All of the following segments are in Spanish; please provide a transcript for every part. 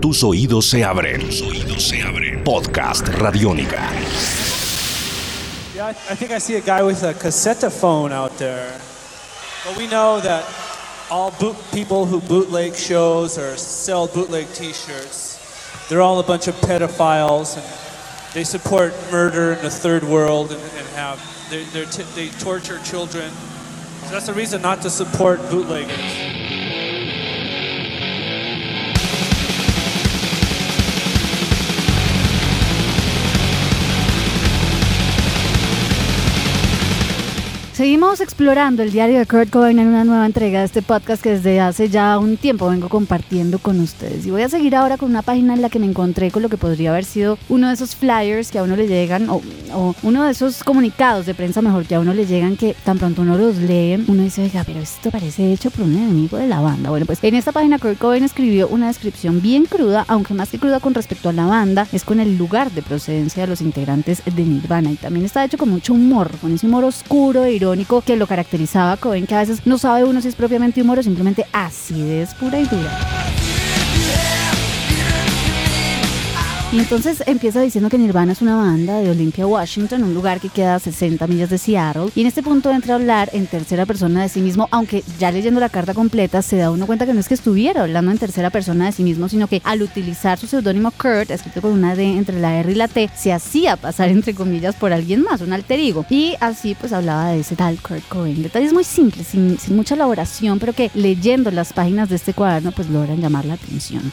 Tus oídos se abren. Tus oídos se abren. Podcast Radiónica. Yeah, I, think I see a guy with a cassette phone out there. But we know that all boot people who bootleg shows or sell bootleg T-shirts, they're all a bunch of pedophiles and they support murder in the third world and, and have they they torture children. So that's a reason not to support bootleggers. Seguimos explorando el diario de Kurt Cobain en una nueva entrega de este podcast que desde hace ya un tiempo vengo compartiendo con ustedes. Y voy a seguir ahora con una página en la que me encontré con lo que podría haber sido uno de esos flyers que a uno le llegan, o, o uno de esos comunicados de prensa mejor que a uno le llegan que tan pronto uno los lee, uno dice, oiga, pero esto parece hecho por un enemigo de la banda. Bueno, pues en esta página Kurt Cobain escribió una descripción bien cruda, aunque más que cruda con respecto a la banda, es con el lugar de procedencia de los integrantes de Nirvana. Y también está hecho con mucho humor, con ese humor oscuro e irónico que lo caracterizaba a Cobain, que a veces no sabe uno si es propiamente humor o simplemente acidez pura y dura. Y entonces empieza diciendo que Nirvana es una banda de Olympia, Washington, un lugar que queda a 60 millas de Seattle. Y en este punto entra a hablar en tercera persona de sí mismo, aunque ya leyendo la carta completa se da uno cuenta que no es que estuviera hablando en tercera persona de sí mismo, sino que al utilizar su seudónimo Kurt, escrito con una D entre la R y la T, se hacía pasar entre comillas por alguien más, un alter ego. Y así pues hablaba de ese tal Kurt Cobain. Detalles muy simples, sin, sin mucha elaboración, pero que leyendo las páginas de este cuaderno pues logran llamar la atención.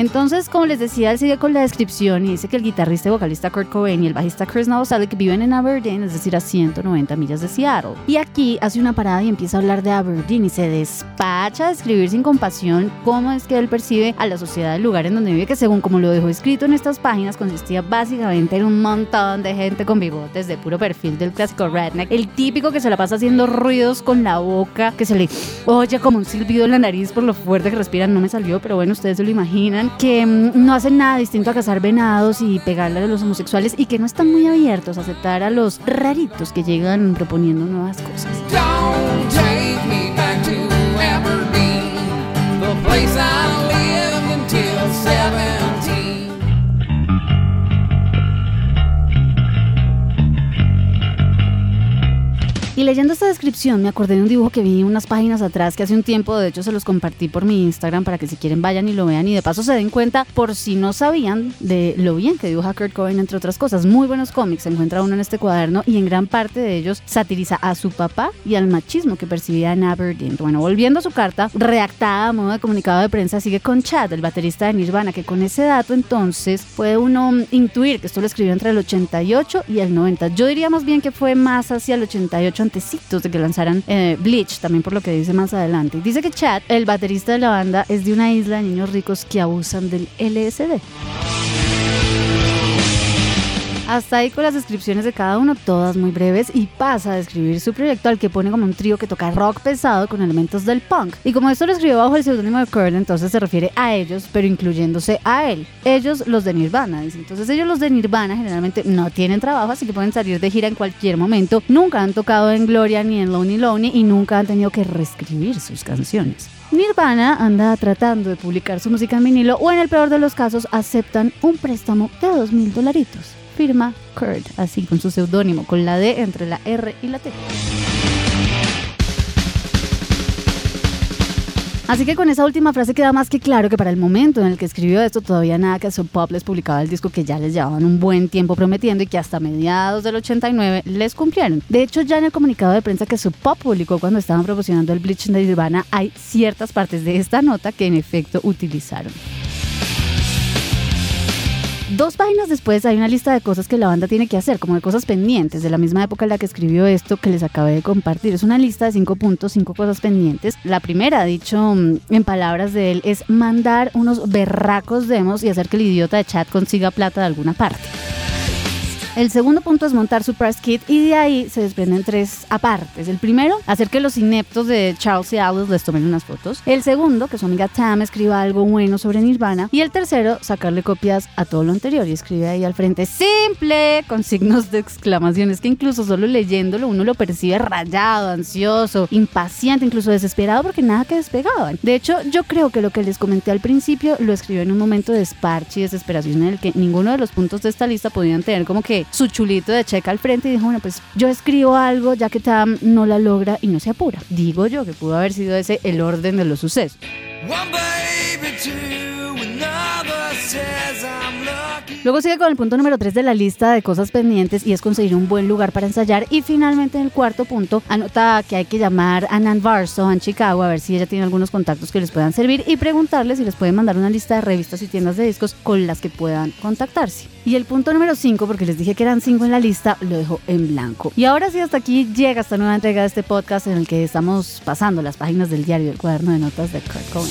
Entonces, como les decía, él sigue con la descripción y dice que el guitarrista y vocalista Kurt Cobain y el bajista Chris Novoselic viven en Aberdeen, es decir, a 190 millas de Seattle. Y aquí hace una parada y empieza a hablar de Aberdeen y se despacha a escribir sin compasión cómo es que él percibe a la sociedad del lugar en donde vive, que según como lo dejó escrito en estas páginas, consistía básicamente en un montón de gente con bigotes de puro perfil del clásico redneck, el típico que se la pasa haciendo ruidos con la boca, que se le oye como un silbido en la nariz por lo fuerte que respiran, no me salió, pero bueno, ustedes se lo imaginan que mm, no hacen nada distinto a cazar venados y pegarle a los homosexuales y que no están muy abiertos a aceptar a los raritos que llegan proponiendo nuevas cosas. Leyendo esta descripción me acordé de un dibujo que vi unas páginas atrás que hace un tiempo, de hecho se los compartí por mi Instagram para que si quieren vayan y lo vean y de paso se den cuenta por si no sabían de lo bien que dibuja Kurt Cobain entre otras cosas. Muy buenos cómics se encuentra uno en este cuaderno y en gran parte de ellos satiriza a su papá y al machismo que percibía en Aberdeen. Bueno, volviendo a su carta, redactada a modo de comunicado de prensa, sigue con Chad, el baterista de Nirvana, que con ese dato entonces puede uno intuir que esto lo escribió entre el 88 y el 90. Yo diría más bien que fue más hacia el 88 de que lanzaran eh, Bleach, también por lo que dice más adelante. Dice que Chad, el baterista de la banda, es de una isla de niños ricos que abusan del LSD. Hasta ahí con las descripciones de cada uno, todas muy breves, y pasa a describir su proyecto al que pone como un trío que toca rock pesado con elementos del punk. Y como esto lo escribió bajo el seudónimo de Kurt, entonces se refiere a ellos, pero incluyéndose a él. Ellos, los de Nirvana, dice. Entonces ellos, los de Nirvana, generalmente no tienen trabajo, así que pueden salir de gira en cualquier momento. Nunca han tocado en Gloria ni en Lonely Lonely y nunca han tenido que reescribir sus canciones. Nirvana anda tratando de publicar su música en vinilo o en el peor de los casos aceptan un préstamo de dos mil dolaritos. Firma Kurt, así con su seudónimo, con la D entre la R y la T. Así que con esa última frase queda más que claro que para el momento en el que escribió esto todavía nada que Sub Pop les publicaba el disco que ya les llevaban un buen tiempo prometiendo y que hasta mediados del 89 les cumplieron. De hecho, ya en el comunicado de prensa que Sub Pop publicó cuando estaban promocionando el Bleach de Nirvana hay ciertas partes de esta nota que en efecto utilizaron. Dos páginas después hay una lista de cosas que la banda tiene que hacer, como de cosas pendientes, de la misma época en la que escribió esto que les acabé de compartir. Es una lista de cinco puntos, cinco cosas pendientes. La primera, dicho mm, en palabras de él, es mandar unos berracos demos y hacer que el idiota de chat consiga plata de alguna parte. El segundo punto es montar su press kit y de ahí se desprenden tres apartes. El primero, hacer que los ineptos de Charles y Alice les tomen unas fotos. El segundo, que su amiga Tam escriba algo bueno sobre Nirvana. Y el tercero, sacarle copias a todo lo anterior y escribe ahí al frente simple con signos de exclamaciones que incluso solo leyéndolo uno lo percibe rayado, ansioso, impaciente, incluso desesperado porque nada que despegaban. De hecho, yo creo que lo que les comenté al principio lo escribió en un momento de esparche y desesperación en el que ninguno de los puntos de esta lista podían tener como que su chulito de checa al frente y dijo, bueno, pues yo escribo algo ya que Tam no la logra y no se apura. Digo yo que pudo haber sido ese el orden de los sucesos. One two, Luego sigue con el punto número 3 de la lista de cosas pendientes y es conseguir un buen lugar para ensayar. Y finalmente en el cuarto punto anota que hay que llamar a Nan Barso en Chicago a ver si ella tiene algunos contactos que les puedan servir y preguntarle si les pueden mandar una lista de revistas y tiendas de discos con las que puedan contactarse. Y el punto número 5, porque les dije que eran 5 en la lista, lo dejo en blanco. Y ahora sí, hasta aquí llega esta nueva entrega de este podcast en el que estamos pasando las páginas del diario del cuaderno de notas de Kurt Cobain.